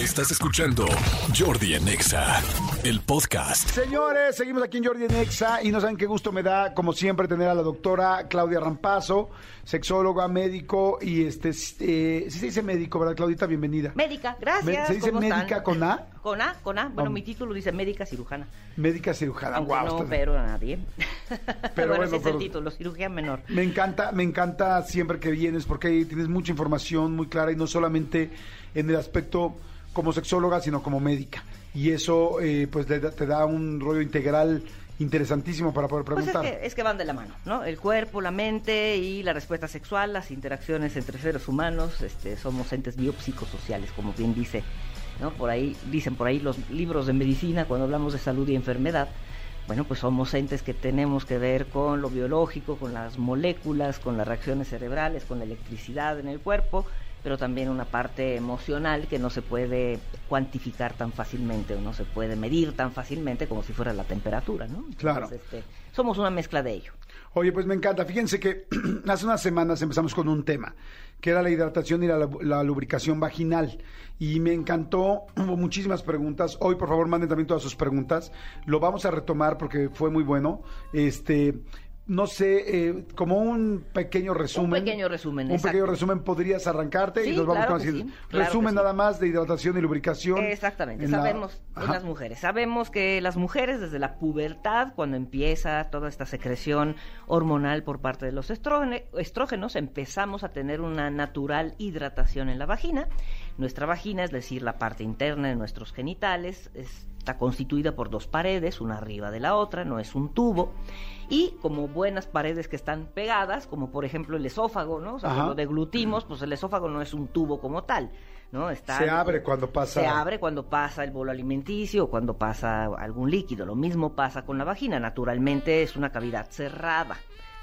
Estás escuchando Jordi en Exa, el podcast. Señores, seguimos aquí en Jordi en Exa y no saben qué gusto me da, como siempre, tener a la doctora Claudia Rampazo, sexóloga, médico y este, eh, sí se dice médico, ¿verdad, Claudita? Bienvenida. Médica, gracias. ¿Se dice ¿cómo médica están? con A? Con A, con A. Bueno, Vamos. mi título dice médica cirujana. Médica cirujana. Aunque Guau, no opero a nadie. Pero bueno, bueno, ese es pero- el título, cirugía menor. Me encanta, me encanta siempre que vienes porque ahí tienes mucha información muy clara y no solamente en el aspecto como sexóloga, sino como médica. Y eso eh, pues le da- te da un rollo integral interesantísimo para poder Pues es preguntar. que, es que van de la mano, ¿no? El cuerpo, la mente y la respuesta sexual, las interacciones entre seres humanos, este, somos entes biopsicosociales, como bien dice, Por ahí, dicen por ahí los libros de medicina, cuando hablamos de salud y enfermedad, bueno, pues somos entes que tenemos que ver con lo biológico, con las moléculas, con las reacciones cerebrales, con la electricidad en el cuerpo, pero también una parte emocional que no se puede cuantificar tan fácilmente o no se puede medir tan fácilmente como si fuera la temperatura, ¿no? Claro. este, somos una mezcla de ello. Oye, pues me encanta. Fíjense que hace unas semanas empezamos con un tema, que era la hidratación y la, la lubricación vaginal. Y me encantó, hubo muchísimas preguntas. Hoy, por favor, manden también todas sus preguntas. Lo vamos a retomar porque fue muy bueno. Este, no sé, eh, como un pequeño resumen. pequeño resumen, Un exacto. pequeño resumen, podrías arrancarte y nos vamos claro con sí, claro Resumen sí. nada más de hidratación y lubricación. Exactamente, en la- sabemos en las mujeres, sabemos que las mujeres desde la pubertad, cuando empieza toda esta secreción hormonal por parte de los estrógenos, empezamos a tener una natural hidratación en la vagina. Nuestra vagina, es decir, la parte interna de nuestros genitales, está constituida por dos paredes, una arriba de la otra, no es un tubo. Y como buenas paredes que están pegadas, como por ejemplo el esófago, ¿no? O sea, Ajá. cuando deglutimos, pues el esófago no es un tubo como tal, ¿no? Está Se abre cuando pasa- Se abre cuando pasa el bolo alimenticio o cuando pasa algún líquido. Lo mismo pasa con la vagina. Naturalmente es una cavidad cerrada.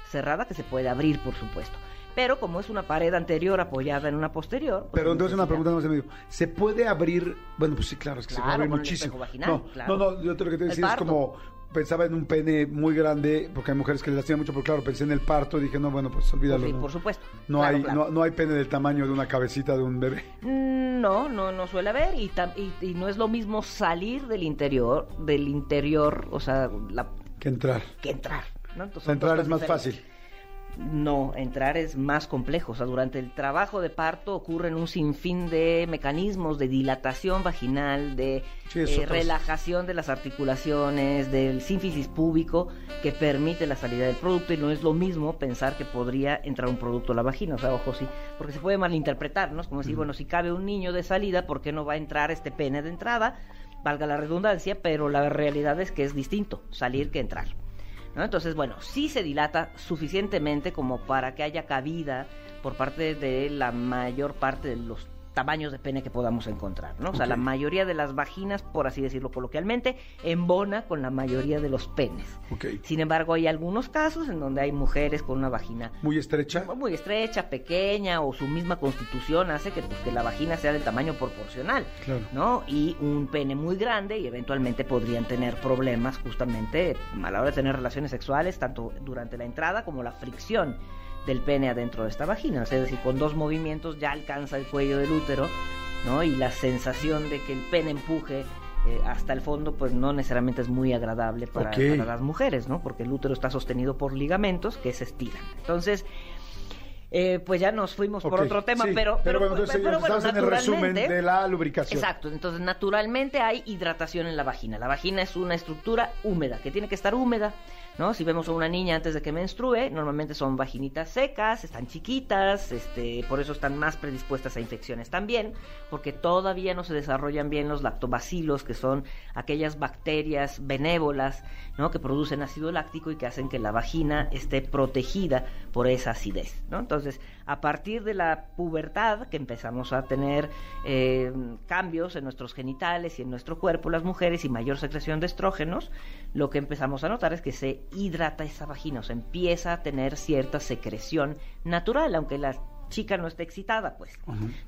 Cerrada que se puede abrir, por supuesto. Pero como es una pared anterior apoyada en una posterior. pues Pero entonces una pregunta no se me dio. ¿Se puede abrir? Bueno, pues sí, claro, es que se puede abrir muchísimo. vaginal, no, claro. no, no, yo te lo que te decía es como pensaba en un pene muy grande, porque hay mujeres que le lastiman mucho, pero claro, pensé en el parto y dije, no, bueno, pues olvídalo. Sí, ¿no? por supuesto. No Claro, hay claro. No, no hay pene del tamaño de una cabecita de un bebé. Mm, No, no, no suele haber y, tam- y, y no es lo mismo salir del interior, del interior, o sea, la- que entrar. que entrar. entrar es más fácil. No, entrar es más complejo. O sea, durante el trabajo de parto ocurren un sinfín de mecanismos de dilatación vaginal, de Sí, eh, relajación de las articulaciones, del sínfisis púbico que permite la salida del producto y no es lo mismo pensar que podría entrar un producto a la vagina. O sea, ojo, sí, porque se puede malinterpretar, ¿no? Es como decir, bueno, si cabe un niño de salida, ¿por qué no va a entrar este pene de entrada? Valga la redundancia, pero la realidad es que es distinto salir que entrar. ¿No? Entonces, bueno, sí se dilata suficientemente como para que haya cabida por parte de la mayor parte de los tamaños de pene que podamos encontrar, ¿no? O sea, la mayoría de las vaginas, por así decirlo coloquialmente, embona con la mayoría de los penes. Sin embargo, hay algunos casos en donde hay mujeres con una vagina Muy estrecha. muy estrecha, pequeña o su misma constitución hace que, pues, que la vagina sea del tamaño proporcional, Claro. ¿no? Y un pene muy grande y eventualmente podrían tener problemas justamente a la hora de tener relaciones sexuales, tanto durante la entrada como la fricción del pene adentro de esta vagina. Es decir, con dos movimientos ya alcanza el cuello del útero, ¿no? Y la sensación de que el pene empuje eh, hasta el fondo, pues no necesariamente es muy agradable para, las mujeres, ¿no? Porque el útero está sostenido por ligamentos que se estiran. Entonces, eh, pues ya nos fuimos por otro tema, sí, pero, pero bueno, entonces pero bueno, en el resumen naturalmente- de la lubricación. Exacto, entonces naturalmente hay hidratación en la vagina. La vagina es una estructura húmeda, que tiene que estar húmeda, ¿no? Si vemos a una niña antes de que menstrue, normalmente son vaginitas secas, están chiquitas, este, por eso están más predispuestas a infecciones también, porque todavía no se desarrollan bien los lactobacilos, que son aquellas bacterias benévolas, ¿no? Que producen ácido láctico y que hacen que la vagina esté protegida por esa acidez, ¿no? Entonces, a partir de la pubertad, que empezamos a tener eh, cambios en nuestros genitales y en nuestro cuerpo, las mujeres, y mayor secreción de estrógenos, lo que empezamos a notar es que se hidrata esa vagina, o sea, empieza a tener cierta secreción natural, aunque la chica no esté excitada, pues,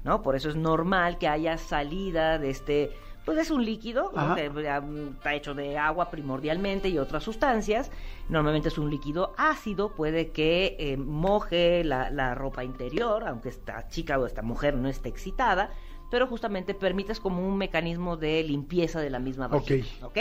¿no? Por eso es normal que haya salida de este, pues es un líquido, ¿no? Que um, está hecho de agua primordialmente y otras sustancias, normalmente es un líquido ácido, puede que eh, moje la, la ropa interior, aunque esta chica o esta mujer no esté excitada, pero justamente permites como un mecanismo de limpieza de la misma vagina. ¿Ok?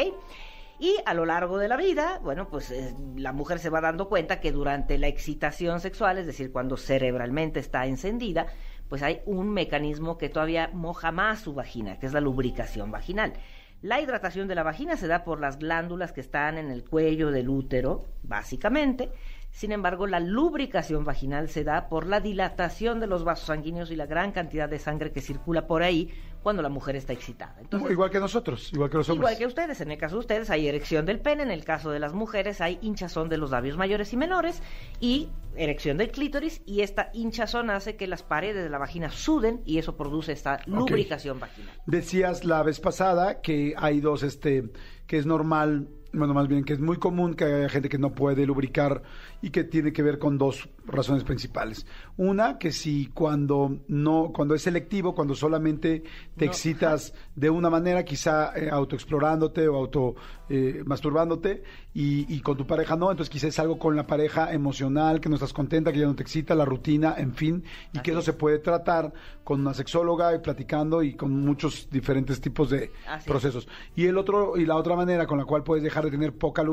Y a lo largo de la vida, bueno, pues eh, la mujer se va dando cuenta que durante la excitación sexual, es decir, cuando cerebralmente está encendida, pues hay un mecanismo que todavía moja más su vagina, que es la lubricación vaginal. La hidratación de la vagina se da por las glándulas que están en el cuello del útero, básicamente. Sin embargo, la lubricación vaginal se da por la dilatación de los vasos sanguíneos y la gran cantidad de sangre que circula por ahí cuando la mujer está excitada. igual que nosotros, igual que los hombres. Igual que ustedes, en el caso de ustedes hay erección del pene, en el caso de las mujeres hay hinchazón de los labios mayores y menores y erección del clítoris y esta hinchazón hace que las paredes de la vagina suden y eso produce esta lubricación vaginal. Decías la vez pasada que hay dos, este, que es normal bueno, más bien que es muy común que haya gente que no puede lubricar y que tiene que ver con dos razones principales. Una, que si cuando no, cuando es selectivo, cuando solamente te excitas de una manera, quizá eh, autoexplorándote o auto eh, masturbándote y, con tu pareja no, entonces quizá es algo con la pareja emocional, que no estás contenta, que ya no te excita, la rutina, en fin, y que eso se puede tratar con una sexóloga y platicando y con muchos diferentes tipos de procesos. Y el otro, y la otra manera con la cual puedes dejar de tener poca,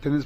tener,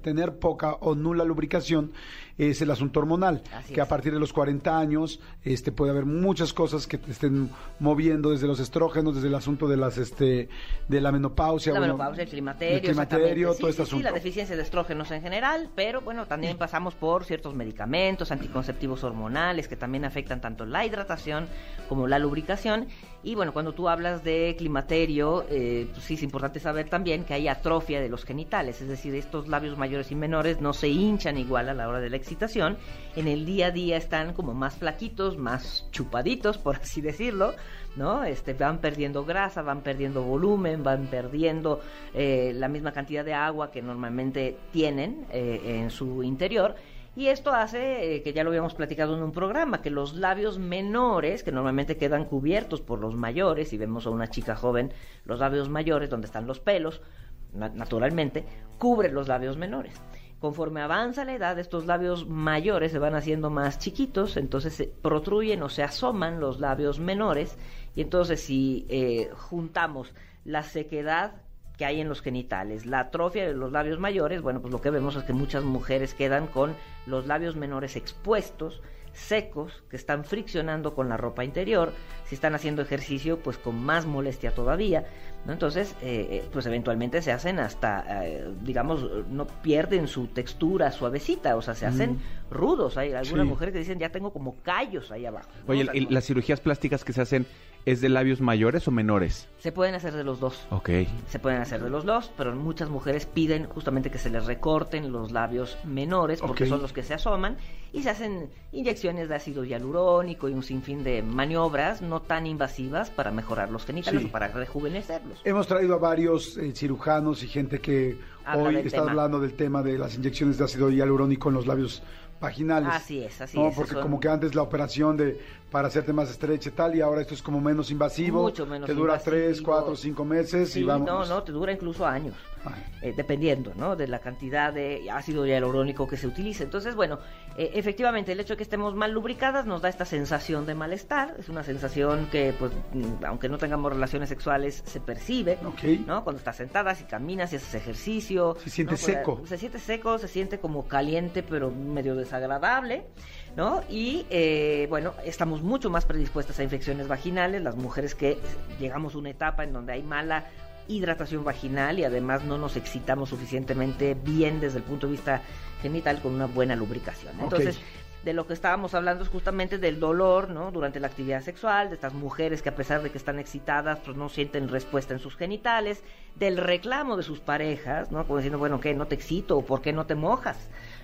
tener poca o nula lubricación es el asunto hormonal, que a partir de los 40 años este puede haber muchas cosas que te estén moviendo desde los estrógenos, desde el asunto de las este de la menopausia, la menopausia, el climaterio, el climaterio todo este asunto. Sí, la deficiencia de estrógenos en general, pero bueno, también pasamos por ciertos medicamentos anticonceptivos hormonales que también afectan tanto la hidratación como la lubricación y bueno, cuando tú hablas de climaterio, eh, pues sí es importante saber también que hay atrofia de los genitales, es decir, estos labios mayores y menores no se hinchan igual a la hora de la excitación, en el día a día están como más flaquitos, más chupaditos, por así decirlo, ¿no? Este, van perdiendo grasa, van perdiendo volumen, van perdiendo eh, la misma cantidad de agua que normalmente tienen eh, en su interior. Y esto hace, eh, que ya lo habíamos platicado en un programa, que los labios menores, que normalmente quedan cubiertos por los mayores, y vemos a una chica joven, los labios mayores, donde están los pelos, naturalmente, cubren los labios menores. Conforme avanza la edad, estos labios mayores se van haciendo más chiquitos, entonces se protruyen o se asoman los labios menores, y entonces si eh, juntamos la sequedad que hay en los genitales, la atrofia de los labios mayores, bueno, pues lo que vemos es que muchas mujeres quedan con los labios menores expuestos, secos, que están friccionando con la ropa interior, si están haciendo ejercicio, pues con más molestia todavía, ¿no? Entonces, eh, eh, pues eventualmente se hacen hasta, eh, digamos, no pierden su textura suavecita, o sea, se hacen rudos. Hay algunas mujeres que dicen, ya tengo como callos ahí abajo. Oye, las cirugías plásticas que se hacen ¿Es de labios mayores o menores? Se pueden hacer de los dos. Ok. Se pueden hacer de los dos, pero muchas mujeres piden justamente que se les recorten los labios menores porque son los que se asoman y se hacen inyecciones de ácido hialurónico y un sinfín de maniobras no tan invasivas para mejorar los genitales o para rejuvenecerlos. Hemos traído a varios eh, cirujanos y gente que hoy está hablando del tema de las inyecciones de ácido hialurónico en los labios vaginales. Así es, así es. Porque como que antes la operación de para hacerte más estrecha y tal, y ahora esto es como menos invasivo. Mucho menos Te dura tres, cuatro, cinco meses y vamos. No, no, te dura incluso años. Eh, dependiendo ¿no? de la cantidad de ácido hialurónico que se utilice. Entonces, bueno, eh, efectivamente, el hecho de que estemos mal lubricadas nos da esta sensación de malestar. Es una sensación que, pues, mm, aunque no tengamos relaciones sexuales, se percibe. ¿no? Cuando estás sentada, si caminas, si haces ejercicio. Se siente seco. Se siente seco, se siente como caliente, pero medio desagradable. ¿No? Y eh, bueno, estamos mucho más predispuestas a infecciones vaginales, las mujeres que llegamos a una etapa en donde hay mala hidratación vaginal y además no nos excitamos suficientemente bien desde el punto de vista genital con una buena lubricación. Entonces, de lo que estábamos hablando es justamente del dolor, ¿no? Durante la actividad sexual, de estas mujeres que a pesar de que están excitadas, pues no sienten respuesta en sus genitales, del reclamo de sus parejas, ¿no? Como diciendo, bueno, ¿qué? ¿No te excito? ¿O por qué no te mojas?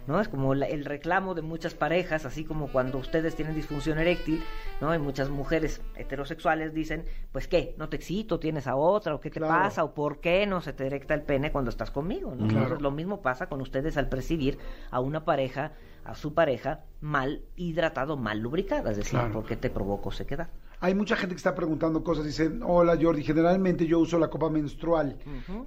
¿No? Es como el reclamo de muchas parejas, así como cuando ustedes tienen disfunción eréctil, ¿no? Y muchas mujeres heterosexuales dicen, pues qué, no te excito, tienes a otra, o qué te pasa, o por qué no se te erecta el pene cuando estás conmigo, Entonces lo mismo pasa con ustedes al percibir a una pareja, a su pareja mal hidratado, mal lubricada, es decir, porque te provoco sequedad. Hay mucha gente que está preguntando cosas. Dicen, hola Jordi, generalmente yo uso la copa menstrual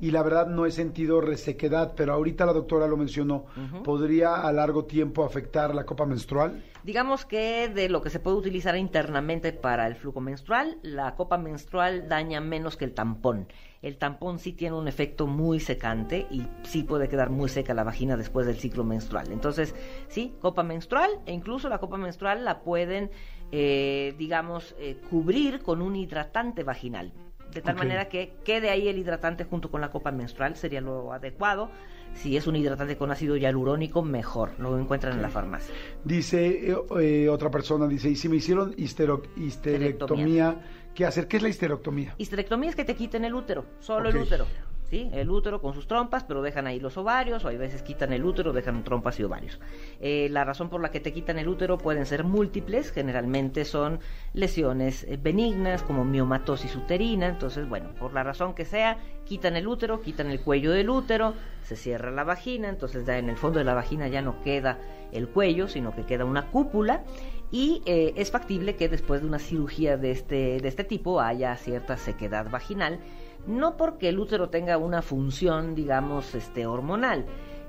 y la verdad no he sentido resequedad, pero ahorita la doctora lo mencionó. ¿Podría a largo tiempo afectar la copa menstrual? Digamos que de lo que se puede utilizar internamente para el flujo menstrual, la copa menstrual daña menos que el tampón. El tampón sí tiene un efecto muy secante y sí puede quedar muy seca la vagina después del ciclo menstrual. Entonces, sí, copa menstrual e incluso la copa menstrual la pueden eh, digamos, eh, cubrir con un hidratante vaginal. De tal manera que quede ahí el hidratante junto con la copa menstrual, sería lo adecuado. Si es un hidratante con ácido hialurónico, mejor. Lo encuentran en la farmacia. Dice eh, otra persona, dice, y si me hicieron histerectomía, ¿qué hacer? ¿Qué es la histerectomía? Histerectomía es que te quiten el útero, solo el útero. ¿sí? El útero con sus trompas, pero dejan ahí los ovarios, o hay veces quitan el útero, dejan trompas y ovarios. Eh, la razón por la que te quitan el útero pueden ser múltiples, generalmente son lesiones eh, benignas como miomatosis uterina, entonces bueno, por la razón que sea, quitan el útero, quitan el cuello del útero, se cierra la vagina, entonces ya en el fondo de la vagina ya no queda el cuello, sino que queda una cúpula y eh, es factible que después de una cirugía de este, de este tipo haya cierta sequedad vaginal no porque el útero tenga una función, digamos, este, hormonal.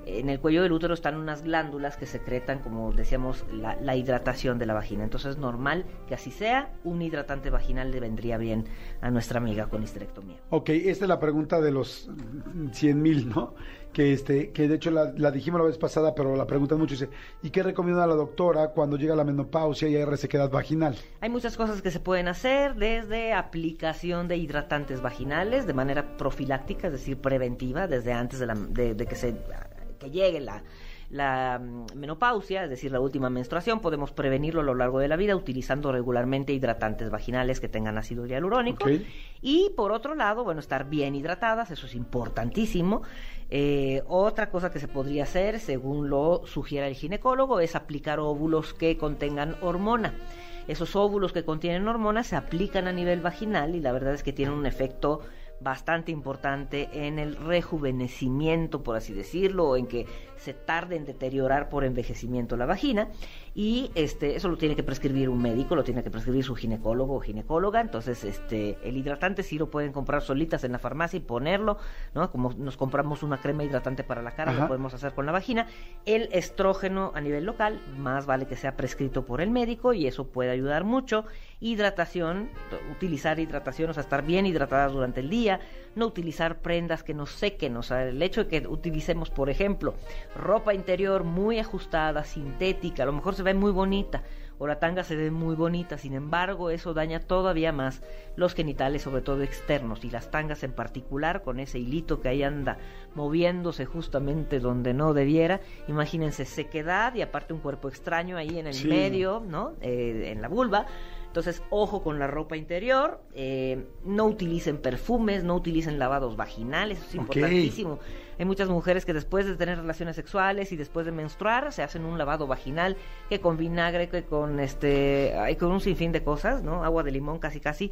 En el cuello del útero están unas glándulas que secretan, como decíamos, la, hidratación de la vagina. Entonces es normal que así sea. Un hidratante vaginal le vendría bien a nuestra amiga con histerectomía. Ok, esta es la pregunta de los 100 mil, ¿no? que este que de hecho la, dijimos la vez pasada, pero la preguntan mucho dice, ¿y qué recomienda la doctora cuando llega la menopausia y hay resequedad vaginal? Hay muchas cosas que se pueden hacer, desde aplicación de hidratantes vaginales de manera profiláctica, es decir, preventiva, desde antes de, la, de que se que llegue la la mm, menopausia, es decir, la última menstruación, podemos prevenirlo a lo largo de la vida utilizando regularmente hidratantes vaginales que tengan ácido hialurónico. Y por otro lado, bueno, estar bien hidratadas, eso es importantísimo. Eh, otra cosa que se podría hacer, según lo sugiere el ginecólogo, es aplicar óvulos que contengan hormona. Esos óvulos que contienen hormona se aplican a nivel vaginal y la verdad es que tienen un efecto bastante importante en el rejuvenecimiento, por así decirlo, o en que se tarde en deteriorar por envejecimiento la vagina y este eso lo tiene que prescribir un médico, lo tiene que prescribir su ginecólogo o ginecóloga, entonces este el hidratante sí lo pueden comprar solitas en la farmacia y ponerlo, ¿no? Como nos compramos una crema hidratante para la cara, lo podemos hacer con la vagina. El estrógeno a nivel local, más vale que sea prescrito por el médico y eso puede ayudar mucho. Hidratación, utilizar hidratación, o sea, estar bien hidratadas durante el día, no utilizar prendas que nos sequen, o sea, el hecho de que utilicemos, por ejemplo, ropa interior muy ajustada, sintética, a lo mejor se ve muy bonita, o la tanga se ve muy bonita, sin embargo eso daña todavía más los genitales, sobre todo externos, y las tangas en particular, con ese hilito que ahí anda moviéndose justamente donde no debiera, imagínense sequedad y aparte un cuerpo extraño ahí en el medio, ¿no? Eh, en la vulva, entonces, ojo con la ropa interior, eh, no utilicen perfumes, no utilicen lavados vaginales, eso es importantísimo. Hay muchas mujeres que después de tener relaciones sexuales y después de menstruar se hacen un lavado vaginal que con vinagre, que con este, hay con un sinfín de cosas, ¿no? Agua de limón casi casi,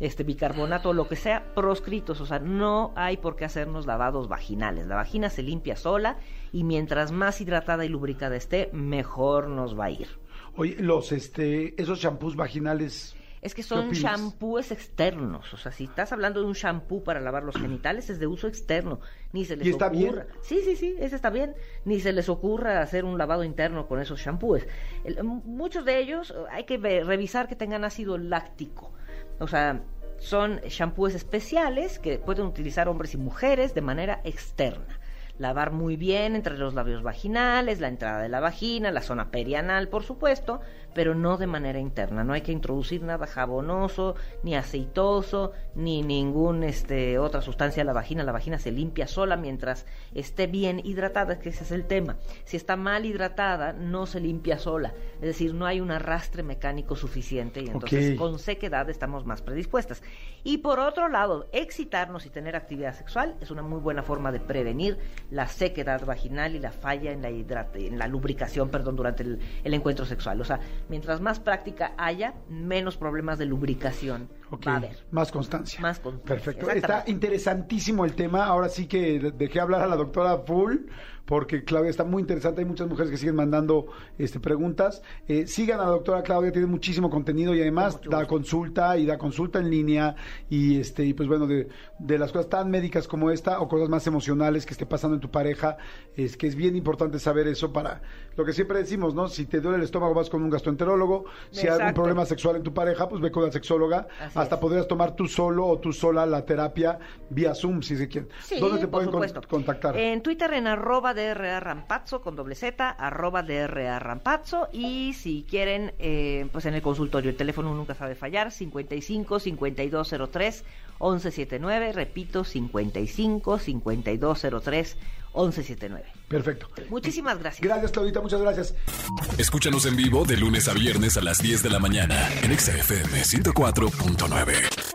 este bicarbonato, lo que sea, proscritos, o sea, no hay por qué hacernos lavados vaginales. La vagina se limpia sola y mientras más hidratada y lubricada esté, mejor nos va a ir. Oye, los, este, esos champús vaginales. Es que son champúes externos. O sea, si estás hablando de un champú para lavar los genitales, es de uso externo. Ni se les ¿Y está ocurra. Sí, sí, sí, ese está bien. Ni se les ocurra hacer un lavado interno con esos champúes. muchos de ellos hay que revisar que tengan ácido láctico. O sea, son champúes especiales que pueden utilizar hombres y mujeres de manera externa lavar muy bien entre los labios vaginales, la entrada de la vagina, la zona perianal, por supuesto, pero no de manera interna. No hay que introducir nada jabonoso, ni aceitoso, ni ningún este otra sustancia a la vagina. La vagina se limpia sola mientras esté bien hidratada, que ese es el tema. Si está mal hidratada, no se limpia sola. Es decir, no hay un arrastre mecánico suficiente y entonces con sequedad estamos más predispuestas. Y por otro lado, excitarnos y tener actividad sexual es una muy buena forma de prevenir la sequedad vaginal y la falla en la, en la lubricación perdón, durante el, encuentro sexual. O sea, mientras más práctica haya, menos problemas de lubricación va a haber. Más constancia. Más constancia. Perfecto. Está interesantísimo el tema. Ahora sí que dejé hablar a la doctora Full porque Claudia está muy interesante. Hay muchas mujeres que siguen mandando este, preguntas. Eh, sigan a la doctora Claudia, tiene muchísimo contenido y además da consulta y da consulta en línea y este y pues bueno de, de las cosas tan médicas como esta o cosas más emocionales que esté pasando en tu pareja es que es bien importante saber eso para lo que siempre decimos no si te duele el estómago vas con un gastroenterólogo si hay Exacto. problema sexual en tu pareja pues ve con la sexóloga Así hasta es. podrías tomar tú solo o tú sola la terapia vía Zoom si se quieren Sí, ¿dónde te pueden con- contactar? En Twitter en arroba DRA Rampazzo con doble Z, arroba DRA Rampazzo. Y si quieren, eh, pues en el consultorio, el teléfono nunca sabe fallar, 55 5203 1179. Repito, 55 5203 1179. Perfecto. Muchísimas gracias. Gracias Claudita, muchas gracias. Escúchanos en vivo de lunes a viernes a las 10 de la mañana en Exa FM 104.9.